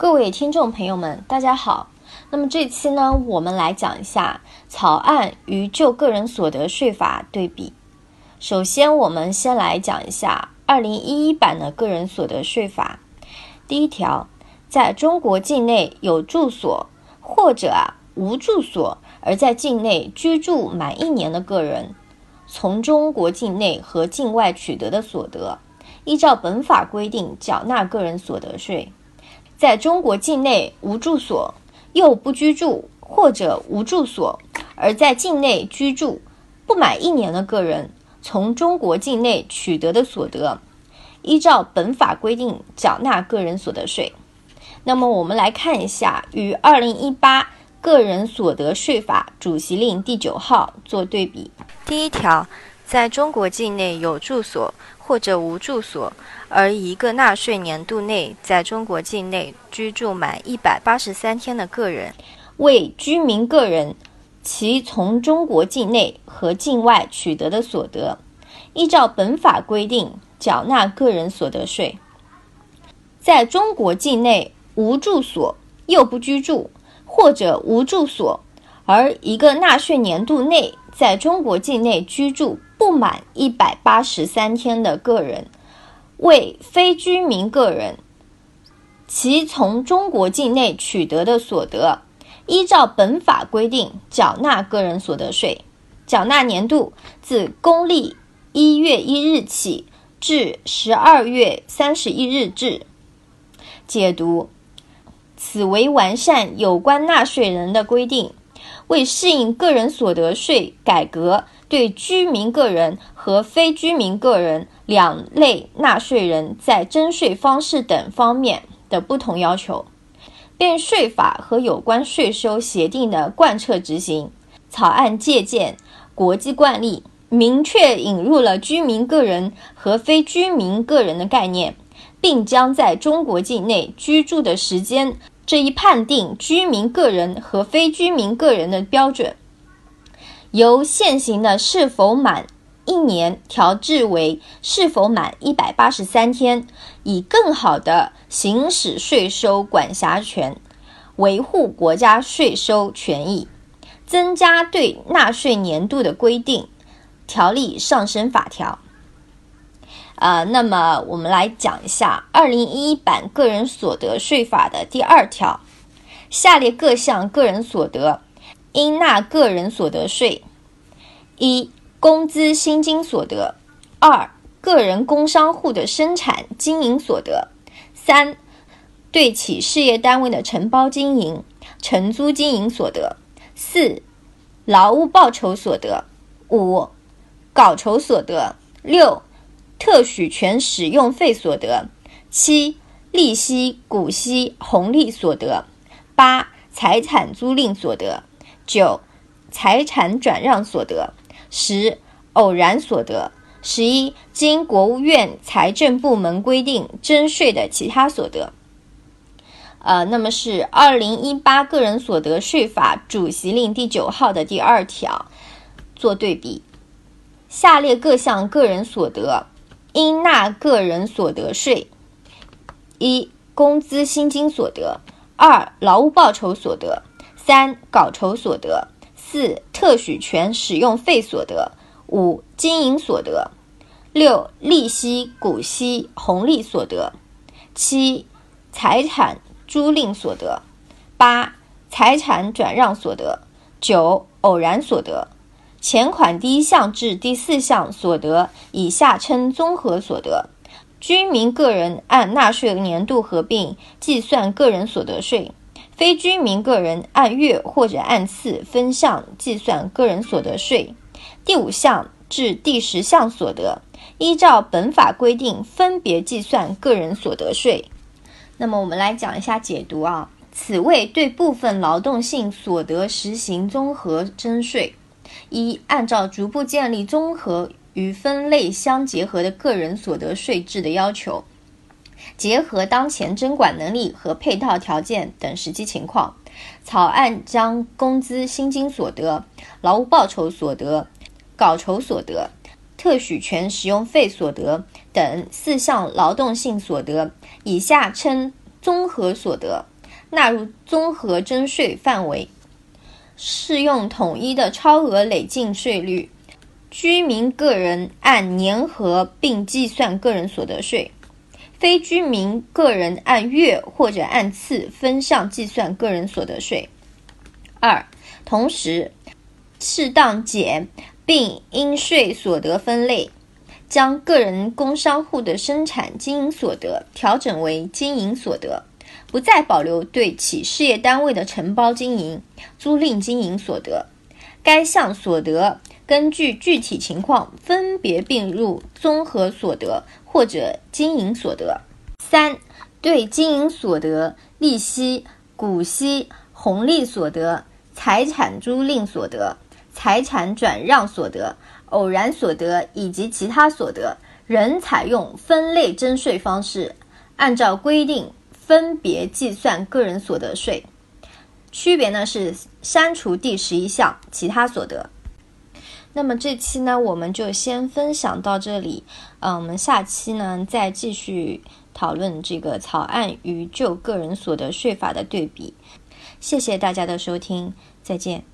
各位听众朋友们，大家好。那么这期呢，我们来讲一下草案与就个人所得税法对比。首先，我们先来讲一下二零一一版的个人所得税法。第一条，在中国境内有住所或者啊无住所而在境内居住满一年的个人，从中国境内和境外取得的所得，依照本法规定缴纳个人所得税。在中国境内无住所又不居住，或者无住所而在境内居住不满一年的个人，从中国境内取得的所得，依照本法规定缴纳个人所得税。那么，我们来看一下与二零一八个人所得税法主席令第九号做对比。第一条，在中国境内有住所。或者无住所，而一个纳税年度内在中国境内居住满一百八十三天的个人，为居民个人，其从中国境内和境外取得的所得，依照本法规定缴纳个人所得税。在中国境内无住所又不居住，或者无住所，而一个纳税年度内在中国境内居住。不满一百八十三天的个人，为非居民个人，其从中国境内取得的所得，依照本法规定缴纳个人所得税。缴纳年度自公历一月一日起至十二月三十一日止。解读：此为完善有关纳税人的规定，为适应个人所得税改革。对居民个人和非居民个人两类纳税人在征税方式等方面的不同要求，并税法和有关税收协定的贯彻执行，草案借鉴国际惯例，明确引入了居民个人和非居民个人的概念，并将在中国境内居住的时间这一判定居民个人和非居民个人的标准。由现行的是否满一年调至为是否满一百八十三天，以更好地行使税收管辖权，维护国家税收权益，增加对纳税年度的规定。条例上升法条。啊，那么我们来讲一下二零一一版个人所得税法的第二条，下列各项个人所得。应纳个人所得税：一、工资薪金所得；二、个人工商户的生产经营所得；三、对企事业单位的承包经营、承租经营所得；四、劳务报酬所得；五、稿酬所得；六、特许权使用费所得；七、利息、股息、红利所得；八、财产租赁所得。九、财产转让所得；十、偶然所得；十一、经国务院财政部门规定征税的其他所得。呃，那么是二零一八个人所得税法主席令第九号的第二条做对比。下列各项个人所得应纳个人所得税：一、工资薪金所得；二、劳务报酬所得。三、稿酬所得；四、特许权使用费所得；五、经营所得；六、利息、股息、红利所得；七、财产租赁所得；八、财产转让所得；九、偶然所得。前款第一项至第四项所得，以下称综合所得。居民个人按纳税年度合并计算个人所得税。非居民个人按月或者按次分项计算个人所得税。第五项至第十项所得，依照本法规定分别计算个人所得税。那么我们来讲一下解读啊，此为对部分劳动性所得实行综合征税。一、按照逐步建立综合与分类相结合的个人所得税制的要求。结合当前征管能力和配套条件等实际情况，草案将工资薪金所得、劳务报酬所得、稿酬所得、特许权使用费所得等四项劳动性所得（以下称综合所得）纳入综合征税范围，适用统一的超额累进税率。居民个人按年合并计算个人所得税，非居民个人按月或者按次分项计算个人所得税。二，同时适当减并应税所得分类，将个人工商户的生产经营所得调整为经营所得，不再保留对企事业单位的承包经营、租赁经营所得。该项所得。根据具体情况分别并入综合所得或者经营所得。三、对经营所得、利息、股息、红利所得、财产租赁所得、财产转让所得、偶然所得以及其他所得，仍采用分类征税方式，按照规定分别计算个人所得税。区别呢是删除第十一项其他所得。那么这期呢，我们就先分享到这里。嗯，我们下期呢再继续讨论这个草案与旧个人所得税法的对比。谢谢大家的收听，再见。